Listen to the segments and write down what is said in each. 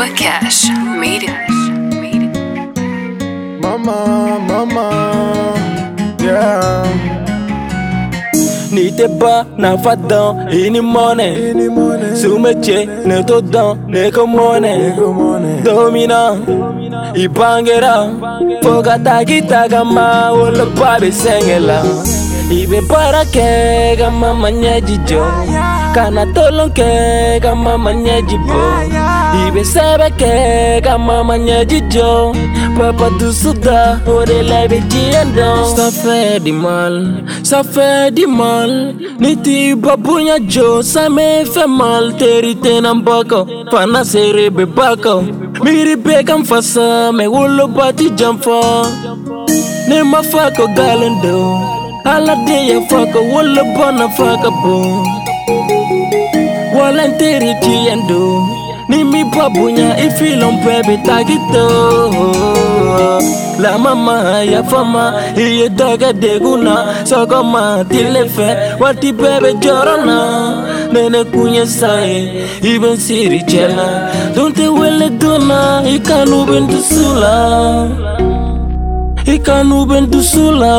Nova Cash. Made it. Mama, mama, yeah. N'était pas na fadon ini money sumeche ne to don ne komone dominant ibangera foga tagita gama wala babe sengela ibe para ke gama manya jijo kana tolong ke gama manya jibo ibesabeke kamamanya jijo papa tusuda orelabe jiendo safedi mal safedi mal niti babunya jo samefe mal teritena mbako panaserebe bako miribe kamfasa mewolobati jamfa nemafako galendo aladeya fako wolobona faka bo walenteri jiyendo Mimi babunya ifilom baby tagito La mama ya fama iye daga deguna Sogoma tilefe wati baby jorona Nene kunye sae iben siri chela Donte wele dona ikanu bentu sula Ikanu bentu sula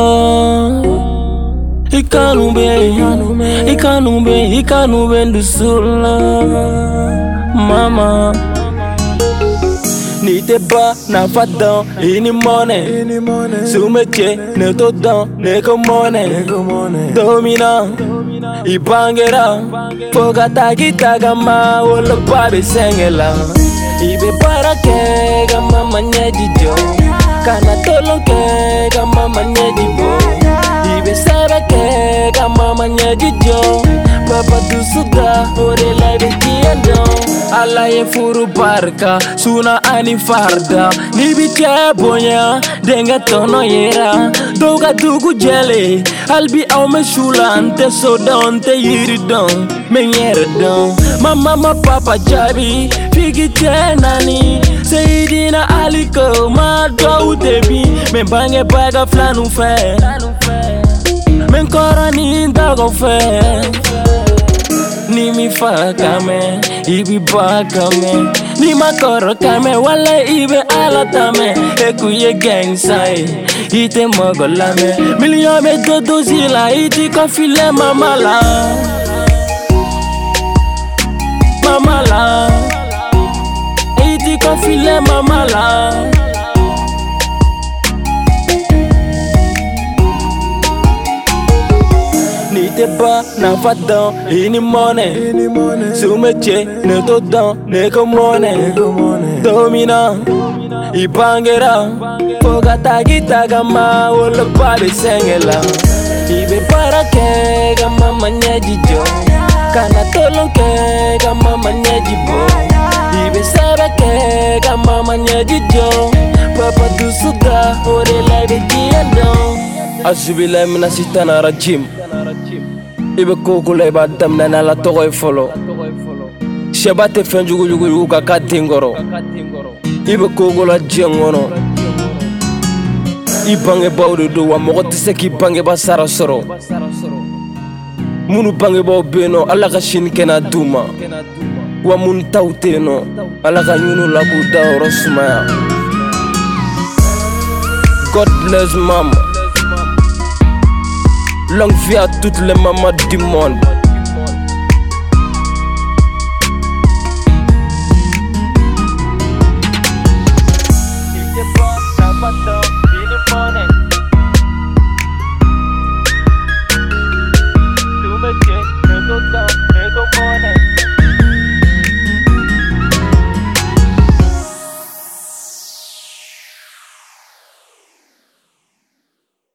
Ikanube, Ikanube, Ikanube, Ikanube, Ikanube, Ikanube, mama n'était pas n'a pas dans une monnaie sous mes pieds ne tout dans ne commone dominant i bangera poka taki tagama wolo babi sengela ibe para ke gama manye dijo kana tolo ke gama manye dibo ibe sebe ke gama manye dijo papa baba dusuda Ore lei vecchiando Alla e furu barca Suna ani farda Libi che bonya Denga tono yera Doga dugu jele Albi au me shulante So don te yiri don Menyere don Mama papa jabi Figi che nani Seidina aliko Ma do utebi Me bange baga flanu fe Flanu fe Men kora ni ndago fe nimifakame ibibakame makorokame, wale ibe alatame ekuye gengsai ite mogolame million bedodozila iti kofile mamala mamala iti kofile mamala N'était pas, n'a pas mone ini money. Sous métier, ne to tota, dans, ne comme money. Dominant, il bangera. Foga ta gama, ou le pas de sengela. Ibe para ke gama manya jo. Kana tolong ke gama manya jibo. Ibe sabe ke gama manya jijo. Papa tu suka, ore lai de jiando. Azubilai minasitana rajim. i be koo ko la i b'a damina ni ala tɔgɔ ye fɔlɔ sɛba tɛ fɛn jugujugujugu ka ka den kɔrɔ i be koo ko la jiɲɛ kɔnɔ i bangebaw de don wa mɔgɔ tɛ se k'i bangeba sara sɔrɔ minnu bangebaw be nɔ ala ka sini kɛna d'u ma wa minnu taw tɛ nɔ ala ka ɲiniw la k'u dayɔrɔ sumaya god bless mama Longue vie à toutes les mamans du monde.